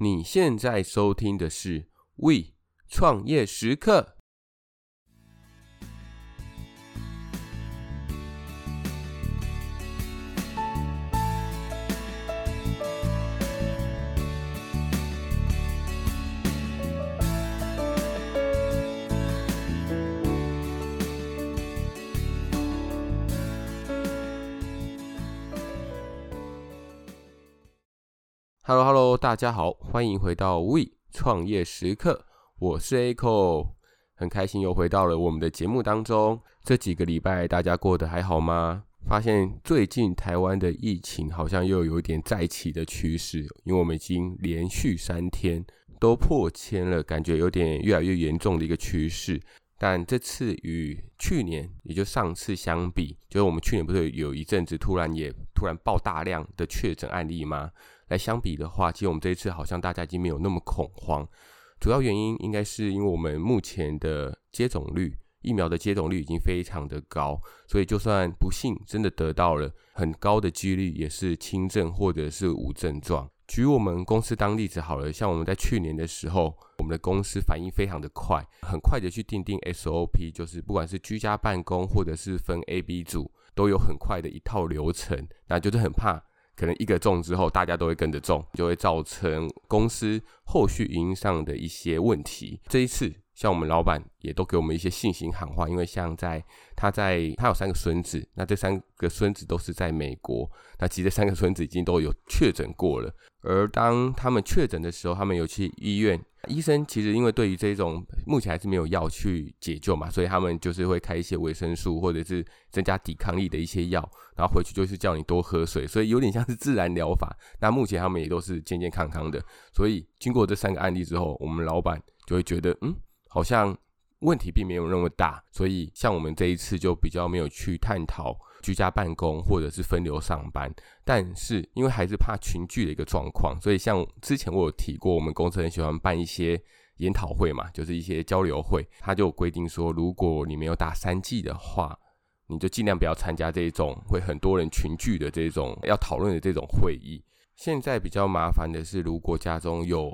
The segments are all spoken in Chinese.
你现在收听的是 We 创业时刻。Hello，Hello，大家好，欢迎回到 We 创业时刻，我是 Echo，很开心又回到了我们的节目当中。这几个礼拜大家过得还好吗？发现最近台湾的疫情好像又有一点再起的趋势，因为我们已经连续三天都破千了，感觉有点越来越严重的一个趋势。但这次与去年，也就上次相比，就是我们去年不是有一阵子突然也突然爆大量的确诊案例吗？来相比的话，其实我们这一次好像大家已经没有那么恐慌。主要原因应该是因为我们目前的接种率，疫苗的接种率已经非常的高，所以就算不幸真的得到了，很高的几率也是轻症或者是无症状。举我们公司当例子好了，像我们在去年的时候，我们的公司反应非常的快，很快的去订定 SOP，就是不管是居家办公或者是分 A、B 组，都有很快的一套流程，那就是很怕。可能一个中之后，大家都会跟着中，就会造成公司后续营运上的一些问题。这一次，像我们老板也都给我们一些信心喊话，因为像在他在他有三个孙子，那这三个孙子都是在美国，那其实三个孙子已经都有确诊过了。而当他们确诊的时候，他们有去医院，医生其实因为对于这种目前还是没有药去解救嘛，所以他们就是会开一些维生素或者是增加抵抗力的一些药，然后回去就是叫你多喝水，所以有点像是自然疗法。那目前他们也都是健健康康的，所以经过这三个案例之后，我们老板就会觉得，嗯，好像。问题并没有那么大，所以像我们这一次就比较没有去探讨居家办公或者是分流上班。但是因为还是怕群聚的一个状况，所以像之前我有提过，我们公司很喜欢办一些研讨会嘛，就是一些交流会。他就规定说，如果你没有打三剂的话，你就尽量不要参加这种会很多人群聚的这种要讨论的这种会议。现在比较麻烦的是，如果家中有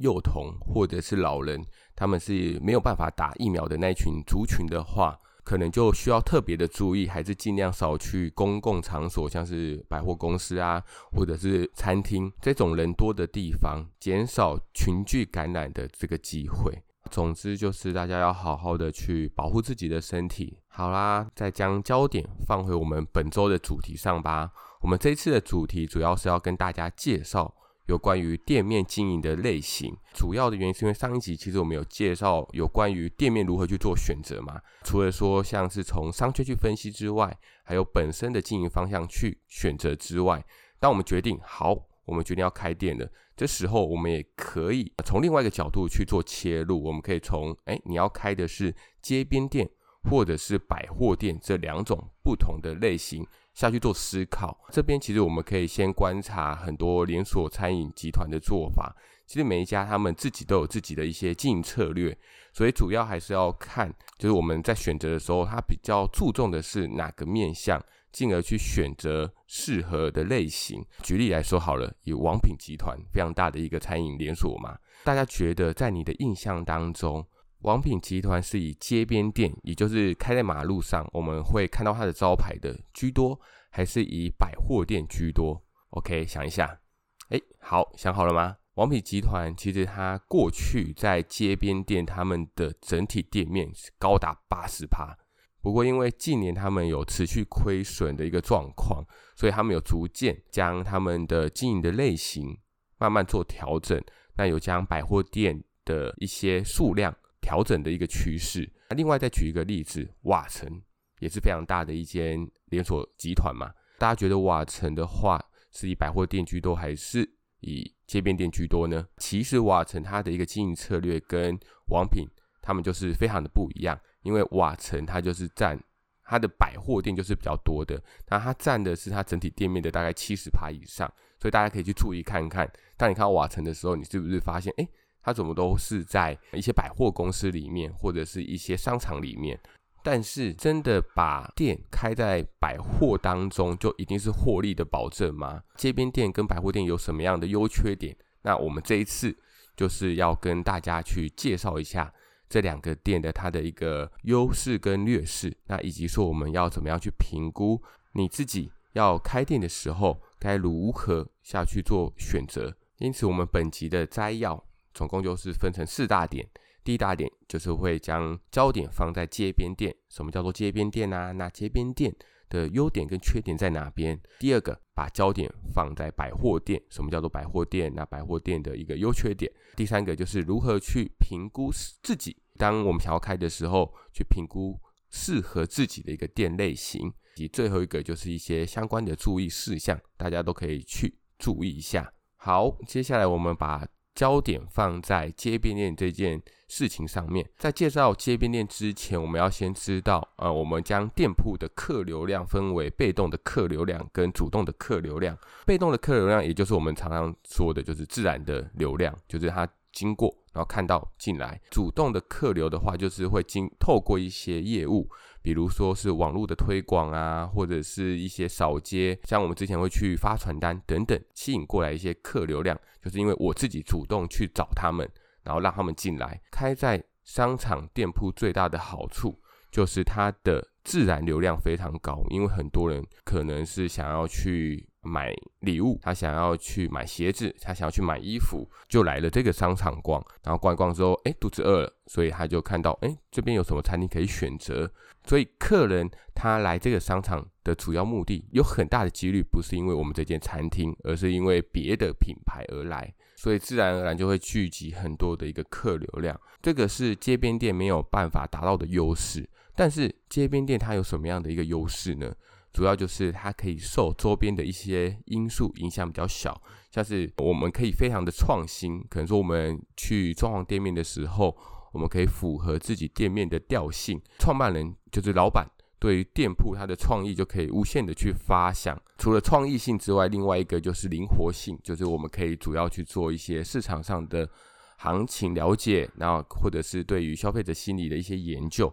幼童或者是老人，他们是没有办法打疫苗的那群族群的话，可能就需要特别的注意，还是尽量少去公共场所，像是百货公司啊，或者是餐厅这种人多的地方，减少群聚感染的这个机会。总之就是大家要好好的去保护自己的身体。好啦，再将焦点放回我们本周的主题上吧。我们这次的主题主要是要跟大家介绍。有关于店面经营的类型，主要的原因是因为上一集其实我们有介绍有关于店面如何去做选择嘛。除了说像是从商圈去分析之外，还有本身的经营方向去选择之外，当我们决定好，我们决定要开店了，这时候我们也可以从另外一个角度去做切入。我们可以从哎，你要开的是街边店或者是百货店这两种不同的类型。下去做思考，这边其实我们可以先观察很多连锁餐饮集团的做法。其实每一家他们自己都有自己的一些经营策略，所以主要还是要看，就是我们在选择的时候，他比较注重的是哪个面向，进而去选择适合的类型。举例来说好了，以王品集团非常大的一个餐饮连锁嘛，大家觉得在你的印象当中，王品集团是以街边店，也就是开在马路上，我们会看到它的招牌的居多，还是以百货店居多？OK，想一下，哎，好，想好了吗？王品集团其实它过去在街边店，他们的整体店面是高达八十趴，不过因为近年他们有持续亏损的一个状况，所以他们有逐渐将他们的经营的类型慢慢做调整，那有将百货店的一些数量。调整的一个趋势。那另外再举一个例子，瓦城也是非常大的一间连锁集团嘛。大家觉得瓦城的话是以百货店居多，还是以街边店居多呢？其实瓦城它的一个经营策略跟王品他们就是非常的不一样。因为瓦城它就是占它的百货店就是比较多的，那它占的是它整体店面的大概七十趴以上。所以大家可以去注意看看，当你看到瓦城的时候，你是不是发现，哎？它怎么都是在一些百货公司里面，或者是一些商场里面。但是，真的把店开在百货当中，就一定是获利的保证吗？街边店跟百货店有什么样的优缺点？那我们这一次就是要跟大家去介绍一下这两个店的它的一个优势跟劣势，那以及说我们要怎么样去评估你自己要开店的时候该如何下去做选择。因此，我们本集的摘要总共就是分成四大点。第一大点就是会将焦点放在街边店。什么叫做街边店啊？那街边店的优点跟缺点在哪边？第二个，把焦点放在百货店。什么叫做百货店？那百货店的一个优缺点。第三个就是如何去评估自己，当我们想要开的时候，去评估适合自己的一个店类型。以及最后一个就是一些相关的注意事项，大家都可以去注意一下。好，接下来我们把焦点放在街边店这件事情上面。在介绍街边店之前，我们要先知道，呃，我们将店铺的客流量分为被动的客流量跟主动的客流量。被动的客流量，也就是我们常常说的，就是自然的流量，就是它经过，然后看到进来。主动的客流的话，就是会经透过一些业务。比如说是网络的推广啊，或者是一些扫街，像我们之前会去发传单等等，吸引过来一些客流量，就是因为我自己主动去找他们，然后让他们进来。开在商场店铺最大的好处就是它的自然流量非常高，因为很多人可能是想要去。买礼物，他想要去买鞋子，他想要去买衣服，就来了这个商场逛。然后逛一逛之后，哎，肚子饿了，所以他就看到，哎，这边有什么餐厅可以选择。所以客人他来这个商场的主要目的，有很大的几率不是因为我们这间餐厅，而是因为别的品牌而来。所以自然而然就会聚集很多的一个客流量。这个是街边店没有办法达到的优势。但是街边店它有什么样的一个优势呢？主要就是它可以受周边的一些因素影响比较小，像是我们可以非常的创新，可能说我们去装潢店面的时候，我们可以符合自己店面的调性。创办人就是老板，对于店铺他的创意就可以无限的去发想。除了创意性之外，另外一个就是灵活性，就是我们可以主要去做一些市场上的行情了解，然后或者是对于消费者心理的一些研究，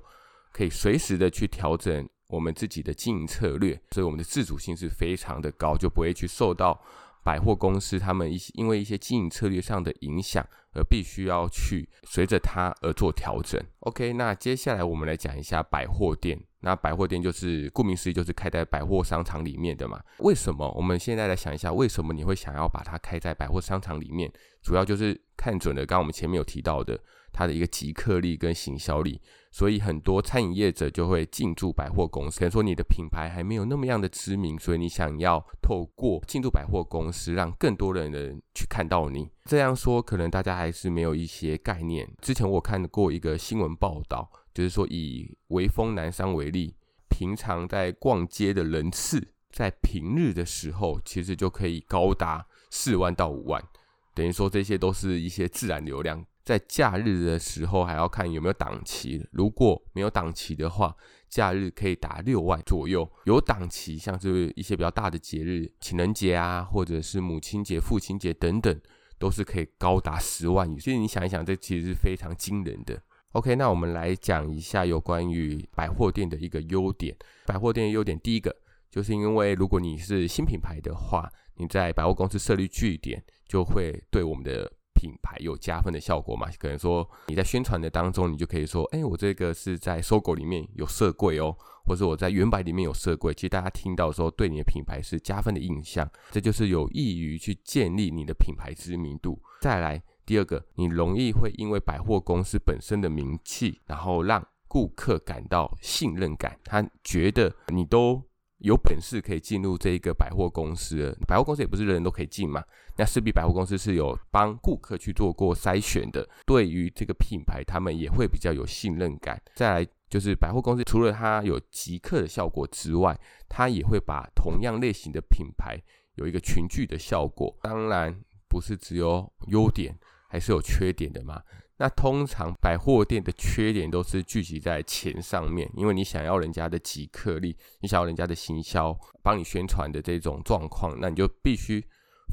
可以随时的去调整。我们自己的经营策略，所以我们的自主性是非常的高，就不会去受到百货公司他们一些因为一些经营策略上的影响，而必须要去随着它而做调整。OK，那接下来我们来讲一下百货店。那百货店就是顾名思义，就是开在百货商场里面的嘛。为什么？我们现在来想一下，为什么你会想要把它开在百货商场里面？主要就是看准了刚刚我们前面有提到的。它的一个即客力跟行销力，所以很多餐饮业者就会进驻百货公司。可能说你的品牌还没有那么样的知名，所以你想要透过进驻百货公司，让更多的人去看到你。这样说可能大家还是没有一些概念。之前我看过一个新闻报道，就是说以威风南山为例，平常在逛街的人次，在平日的时候，其实就可以高达四万到五万，等于说这些都是一些自然流量。在假日的时候，还要看有没有档期。如果没有档期的话，假日可以达六万左右。有档期，像是一些比较大的节日，情人节啊，或者是母亲节、父亲节等等，都是可以高达十万以。所以你想一想，这其实是非常惊人的。OK，那我们来讲一下有关于百货店的一个优点。百货店的优点，第一个就是因为如果你是新品牌的话，你在百货公司设立据点，就会对我们的品牌有加分的效果嘛？可能说你在宣传的当中，你就可以说，哎，我这个是在搜狗里面有设柜哦，或者我在原百里面有设柜。其实大家听到的时候，对你的品牌是加分的印象，这就是有益于去建立你的品牌知名度。再来第二个，你容易会因为百货公司本身的名气，然后让顾客感到信任感，他觉得你都。有本事可以进入这一个百货公司，百货公司也不是人人都可以进嘛。那势必百货公司是有帮顾客去做过筛选的，对于这个品牌，他们也会比较有信任感。再来就是百货公司除了它有集客的效果之外，它也会把同样类型的品牌有一个群聚的效果。当然不是只有优点，还是有缺点的嘛。那通常百货店的缺点都是聚集在钱上面，因为你想要人家的即客力，你想要人家的行销，帮你宣传的这种状况，那你就必须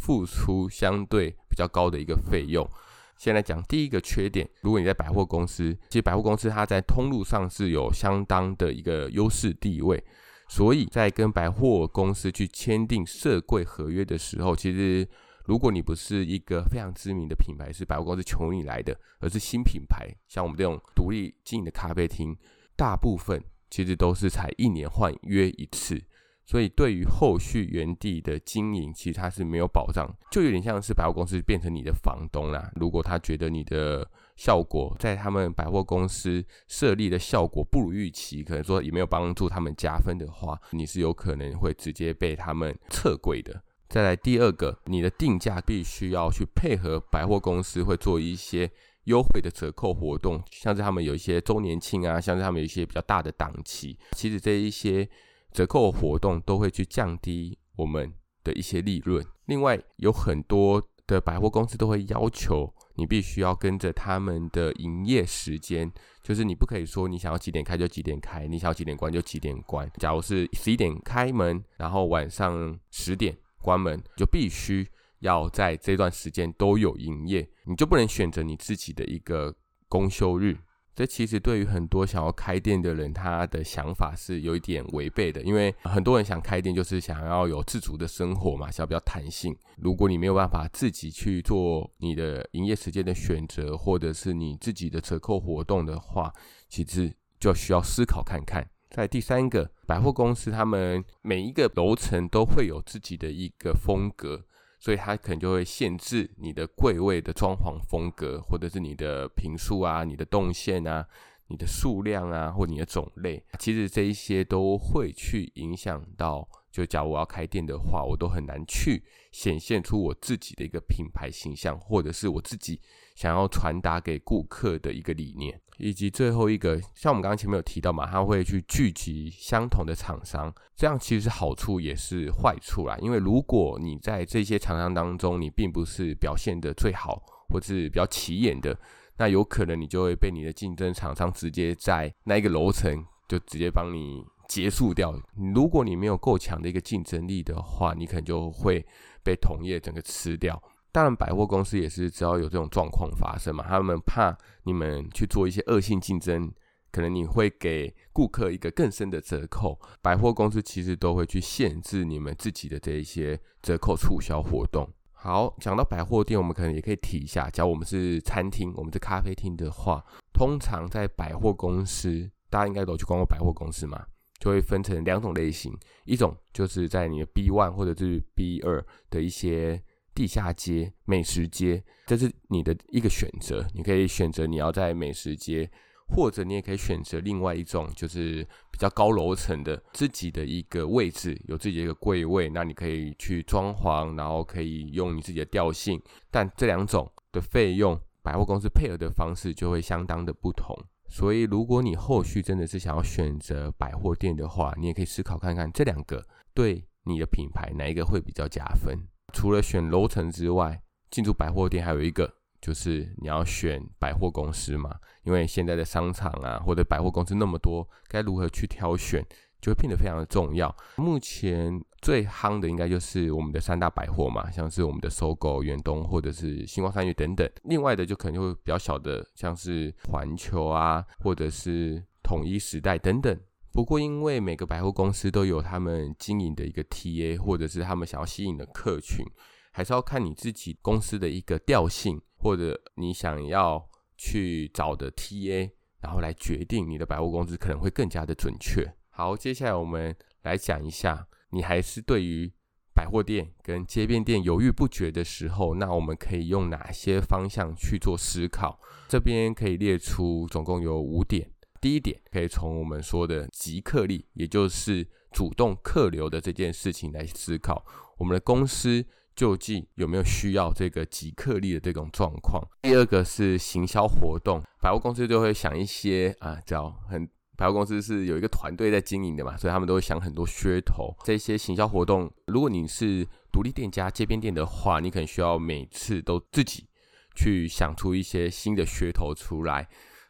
付出相对比较高的一个费用。先来讲第一个缺点，如果你在百货公司，其实百货公司它在通路上是有相当的一个优势地位，所以在跟百货公司去签订设柜合约的时候，其实。如果你不是一个非常知名的品牌，是百货公司求你来的，而是新品牌，像我们这种独立经营的咖啡厅，大部分其实都是才一年换约一次。所以，对于后续原地的经营，其实它是没有保障，就有点像是百货公司变成你的房东啦。如果他觉得你的效果在他们百货公司设立的效果不如预期，可能说也没有帮助他们加分的话，你是有可能会直接被他们撤柜的。再来第二个，你的定价必须要去配合百货公司会做一些优惠的折扣活动，像是他们有一些周年庆啊，像是他们有一些比较大的档期，其实这一些。折扣活动都会去降低我们的一些利润。另外，有很多的百货公司都会要求你必须要跟着他们的营业时间，就是你不可以说你想要几点开就几点开，你想要几点关就几点关。假如是十一点开门，然后晚上十点关门，就必须要在这段时间都有营业，你就不能选择你自己的一个公休日。这其实对于很多想要开店的人，他的想法是有一点违背的，因为很多人想开店就是想要有自主的生活嘛，想要比较弹性。如果你没有办法自己去做你的营业时间的选择，或者是你自己的折扣活动的话，其实就需要思考看看。在第三个，百货公司他们每一个楼层都会有自己的一个风格。所以它可能就会限制你的柜位的装潢风格，或者是你的平数啊、你的动线啊、你的数量啊，或你的种类。其实这一些都会去影响到，就假如我要开店的话，我都很难去显现出我自己的一个品牌形象，或者是我自己想要传达给顾客的一个理念。以及最后一个，像我们刚刚前面有提到嘛，他会去聚集相同的厂商，这样其实好处也是坏处啦。因为如果你在这些厂商当中，你并不是表现的最好，或是比较起眼的，那有可能你就会被你的竞争厂商直接在那一个楼层就直接帮你结束掉。如果你没有够强的一个竞争力的话，你可能就会被同业整个吃掉。当然，百货公司也是只要有这种状况发生嘛，他们怕你们去做一些恶性竞争，可能你会给顾客一个更深的折扣。百货公司其实都会去限制你们自己的这一些折扣促销活动。好，讲到百货店，我们可能也可以提一下，假如我们是餐厅，我们是咖啡厅的话，通常在百货公司，大家应该都去逛过百货公司嘛，就会分成两种类型，一种就是在你的 B one 或者是 B 二的一些。地下街、美食街，这是你的一个选择。你可以选择你要在美食街，或者你也可以选择另外一种，就是比较高楼层的自己的一个位置，有自己的一个柜位。那你可以去装潢，然后可以用你自己的调性。但这两种的费用，百货公司配合的方式就会相当的不同。所以，如果你后续真的是想要选择百货店的话，你也可以思考看看这两个对你的品牌哪一个会比较加分。除了选楼层之外，进驻百货店还有一个就是你要选百货公司嘛，因为现在的商场啊或者百货公司那么多，该如何去挑选就会变得非常的重要。目前最夯的应该就是我们的三大百货嘛，像是我们的搜狗、远东或者是星光三越等等。另外的就可能会比较小的，像是环球啊或者是统一时代等等。不过，因为每个百货公司都有他们经营的一个 TA，或者是他们想要吸引的客群，还是要看你自己公司的一个调性，或者你想要去找的 TA，然后来决定你的百货公司可能会更加的准确。好，接下来我们来讲一下，你还是对于百货店跟街边店犹豫不决的时候，那我们可以用哪些方向去做思考？这边可以列出总共有五点。第一点，可以从我们说的即客力，也就是主动客流的这件事情来思考，我们的公司究竟有没有需要这个即客力的这种状况。第二个是行销活动，百货公司就会想一些啊，叫很百货公司是有一个团队在经营的嘛，所以他们都会想很多噱头。这些行销活动，如果你是独立店家、街边店的话，你可能需要每次都自己去想出一些新的噱头出来。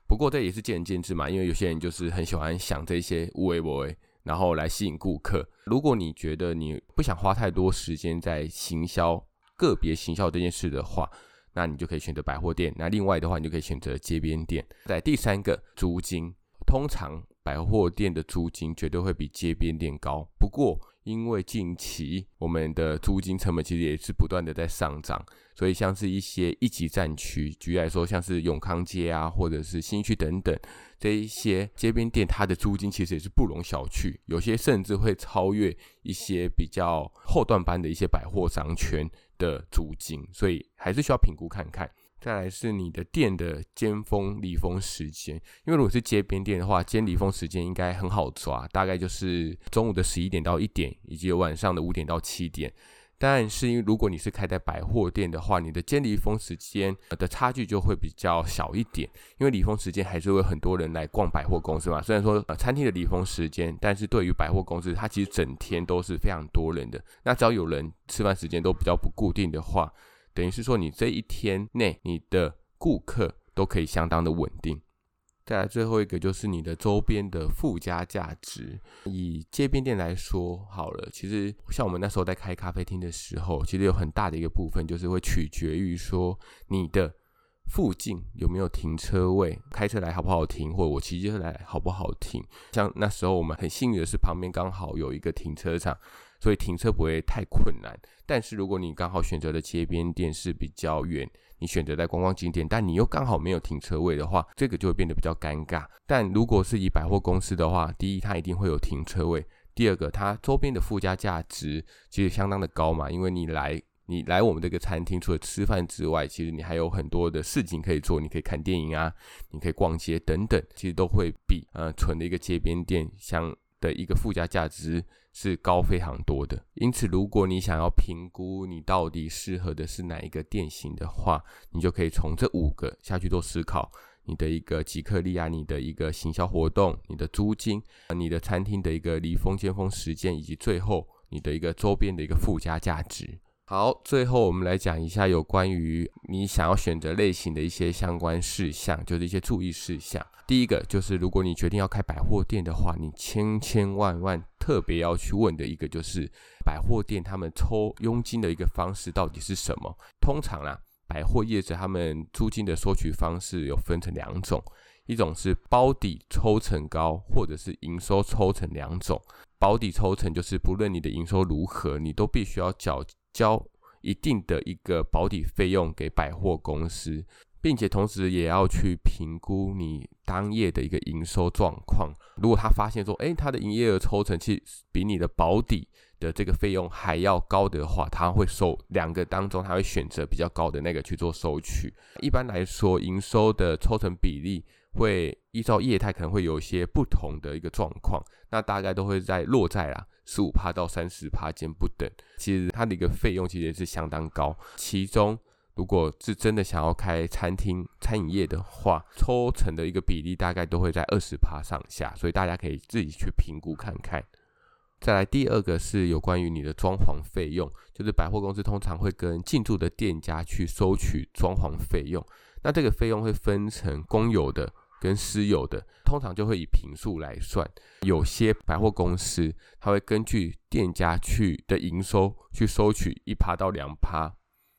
不过这也是见仁见智嘛，因为有些人就是很喜欢想这些有的没的，然后来吸引顾客。如果你觉得你不想花太多时间在行销个别行销这件事的话，那你就可以选择百货店。那另外的话，你就可以选择街边店。在第三个租金，通常百货店的租金绝对会比街边店高。不过，因为近期我们的租金成本其实也是不断的在上涨，所以像是一些一级战区，举例来说，像是永康街啊，或者是新区等等这一些街边店，它的租金其实也是不容小觑，有些甚至会超越一些比较后段班的一些百货商圈的租金，所以还是需要评估看看。再来是你的店的尖峰离峰时间，因为如果是街边店的话，尖离峰时间应该很好抓，大概就是中午的十一点到一点，以及晚上的五点到七点。但是因为如果你是开在百货店的话，你的尖离峰时间的差距就会比较小一点，因为离峰时间还是会有很多人来逛百货公司嘛。虽然说呃餐厅的离峰时间，但是对于百货公司，它其实整天都是非常多人的。那只要有人吃饭时间都比较不固定的话，等于是说，你这一天内你的顾客都可以相当的稳定。再来最后一个就是你的周边的附加价值。以街边店来说好了，其实像我们那时候在开咖啡厅的时候，其实有很大的一个部分就是会取决于说你的附近有没有停车位，开车来好不好停，或者我骑车来好不好停。像那时候我们很幸运的是旁边刚好有一个停车场。所以停车不会太困难，但是如果你刚好选择的街边店是比较远，你选择在观光景点，但你又刚好没有停车位的话，这个就会变得比较尴尬。但如果是以百货公司的话，第一，它一定会有停车位；第二个，它周边的附加价值其实相当的高嘛，因为你来你来我们这个餐厅，除了吃饭之外，其实你还有很多的事情可以做，你可以看电影啊，你可以逛街等等，其实都会比呃纯的一个街边店相的一个附加价值是高非常多的，因此如果你想要评估你到底适合的是哪一个店型的话，你就可以从这五个下去做思考：你的一个集客力啊，你的一个行销活动，你的租金，你的餐厅的一个离峰尖峰时间，以及最后你的一个周边的一个附加价值。好，最后我们来讲一下有关于你想要选择类型的一些相关事项，就是一些注意事项。第一个就是，如果你决定要开百货店的话，你千千万万特别要去问的一个就是，百货店他们抽佣金的一个方式到底是什么？通常啦，百货业者他们租金的收取方式有分成两种，一种是包底抽成高，或者是营收抽成两种。保底抽成就是不论你的营收如何，你都必须要缴交一定的一个保底费用给百货公司。并且同时也要去评估你当夜的一个营收状况。如果他发现说，诶，他的营业额抽成其实比你的保底的这个费用还要高的话，他会收两个当中，他会选择比较高的那个去做收取。一般来说，营收的抽成比例会依照业态可能会有一些不同的一个状况，那大概都会在落在啦十五趴到三十趴间不等。其实它的一个费用其实也是相当高，其中。如果是真的想要开餐厅、餐饮业的话，抽成的一个比例大概都会在二十趴上下，所以大家可以自己去评估看看。再来第二个是有关于你的装潢费用，就是百货公司通常会跟进驻的店家去收取装潢费用，那这个费用会分成公有的跟私有的，通常就会以平数来算。有些百货公司它会根据店家去的营收去收取一趴到两趴。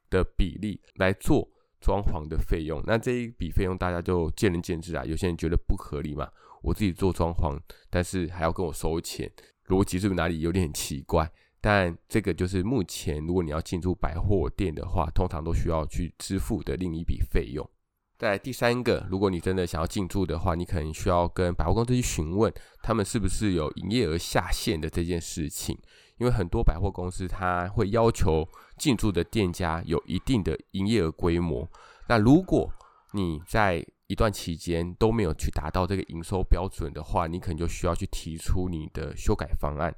的比例来做装潢的费用，那这一笔费用大家就见仁见智啊。有些人觉得不合理嘛，我自己做装潢，但是还要跟我收钱，逻辑是不是哪里有点奇怪？但这个就是目前如果你要进驻百货店的话，通常都需要去支付的另一笔费用。再来第三个，如果你真的想要进驻的话，你可能需要跟百货公司去询问，他们是不是有营业额下限的这件事情。因为很多百货公司，它会要求进驻的店家有一定的营业额规模。那如果你在一段期间都没有去达到这个营收标准的话，你可能就需要去提出你的修改方案，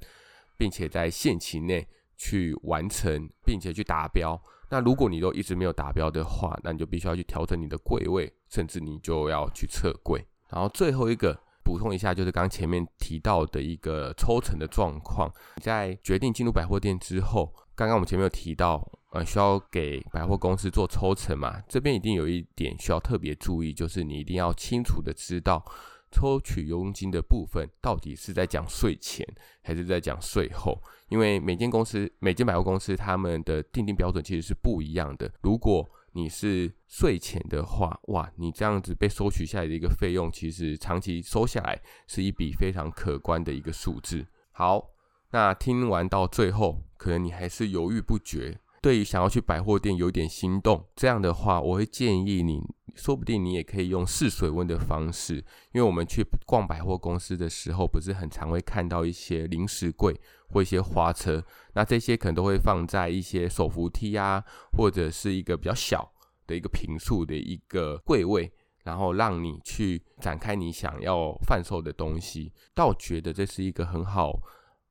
并且在限期内去完成，并且去达标。那如果你都一直没有达标的话，那你就必须要去调整你的柜位，甚至你就要去撤柜。然后最后一个。补充一下，就是刚前面提到的一个抽成的状况。在决定进入百货店之后，刚刚我们前面有提到，呃，需要给百货公司做抽成嘛？这边一定有一点需要特别注意，就是你一定要清楚的知道，抽取佣金的部分到底是在讲税前，还是在讲税后？因为每间公司、每间百货公司他们的定定标准其实是不一样的。如果你是税前的话，哇，你这样子被收取下来的一个费用，其实长期收下来是一笔非常可观的一个数字。好，那听完到最后，可能你还是犹豫不决。对于想要去百货店有点心动，这样的话，我会建议你，说不定你也可以用试水温的方式，因为我们去逛百货公司的时候，不是很常会看到一些零食柜或一些花车，那这些可能都会放在一些手扶梯啊，或者是一个比较小的一个平数的一个柜位，然后让你去展开你想要贩售的东西，但我觉得这是一个很好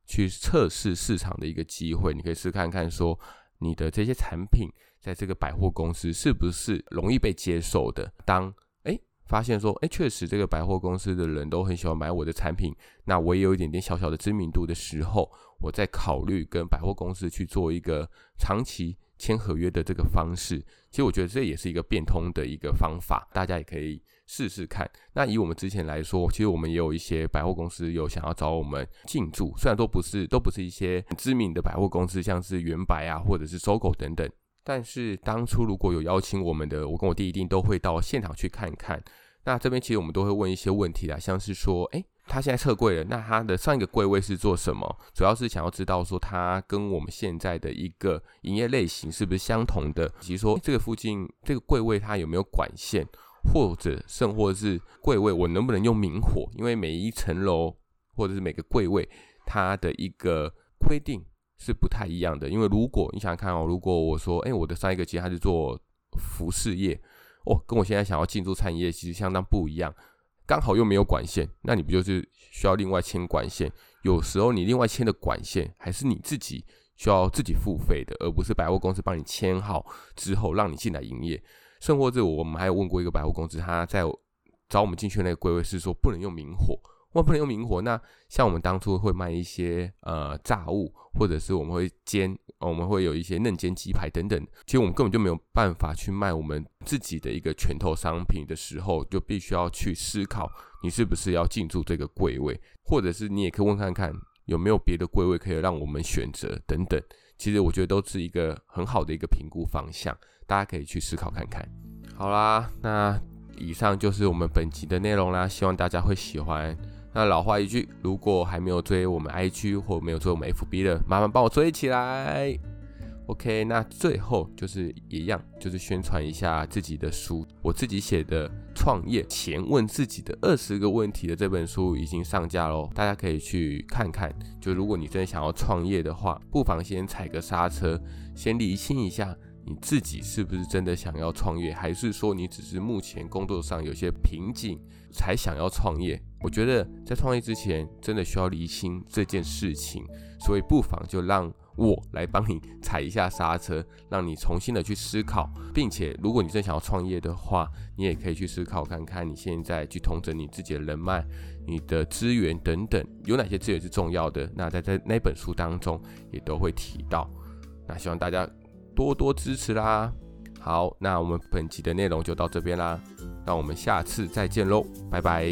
去测试市场的一个机会，你可以试看看说。你的这些产品在这个百货公司是不是容易被接受的？当诶发现说，诶确实这个百货公司的人都很喜欢买我的产品，那我也有一点点小小的知名度的时候，我再考虑跟百货公司去做一个长期签合约的这个方式。其实我觉得这也是一个变通的一个方法，大家也可以。试试看。那以我们之前来说，其实我们也有一些百货公司有想要找我们进驻，虽然都不是都不是一些很知名的百货公司，像是远百啊，或者是搜狗等等。但是当初如果有邀请我们的，我跟我弟一定都会到现场去看看。那这边其实我们都会问一些问题啦，像是说，诶，他现在撤柜了，那他的上一个柜位是做什么？主要是想要知道说，他跟我们现在的一个营业类型是不是相同的，以及说这个附近这个柜位它有没有管线？或者甚或是柜位，我能不能用明火？因为每一层楼或者是每个柜位，它的一个规定是不太一样的。因为如果你想看哦，如果我说，哎，我的上一个其实它是做服饰业，哦，跟我现在想要进驻餐饮业其实相当不一样，刚好又没有管线，那你不就是需要另外签管线？有时候你另外签的管线还是你自己需要自己付费的，而不是百货公司帮你签好之后让你进来营业。甚或者我们还有问过一个百货公司，他在找我们进去那个柜位是说不能用明火，我不能用明火。那像我们当初会卖一些呃炸物，或者是我们会煎，我们会有一些嫩煎鸡排等等。其实我们根本就没有办法去卖我们自己的一个拳头商品的时候，就必须要去思考你是不是要进驻这个柜位，或者是你也可以问看看有没有别的柜位可以让我们选择等等。其实我觉得都是一个很好的一个评估方向。大家可以去思考看看。好啦，那以上就是我们本集的内容啦，希望大家会喜欢。那老话一句，如果还没有追我们 IG 或没有追我们 FB 的，麻烦帮我追起来。OK，那最后就是一样，就是宣传一下自己的书，我自己写的《创业前问自己的二十个问题》的这本书已经上架喽，大家可以去看看。就如果你真的想要创业的话，不妨先踩个刹车，先理清一下。你自己是不是真的想要创业，还是说你只是目前工作上有些瓶颈才想要创业？我觉得在创业之前，真的需要厘清这件事情，所以不妨就让我来帮你 踩一下刹车，让你重新的去思考，并且如果你真想要创业的话，你也可以去思考看看，你现在去统整你自己的人脉、你的资源等等，有哪些资源是重要的？那在在那本书当中也都会提到。那希望大家。多多支持啦！好，那我们本集的内容就到这边啦，那我们下次再见喽，拜拜。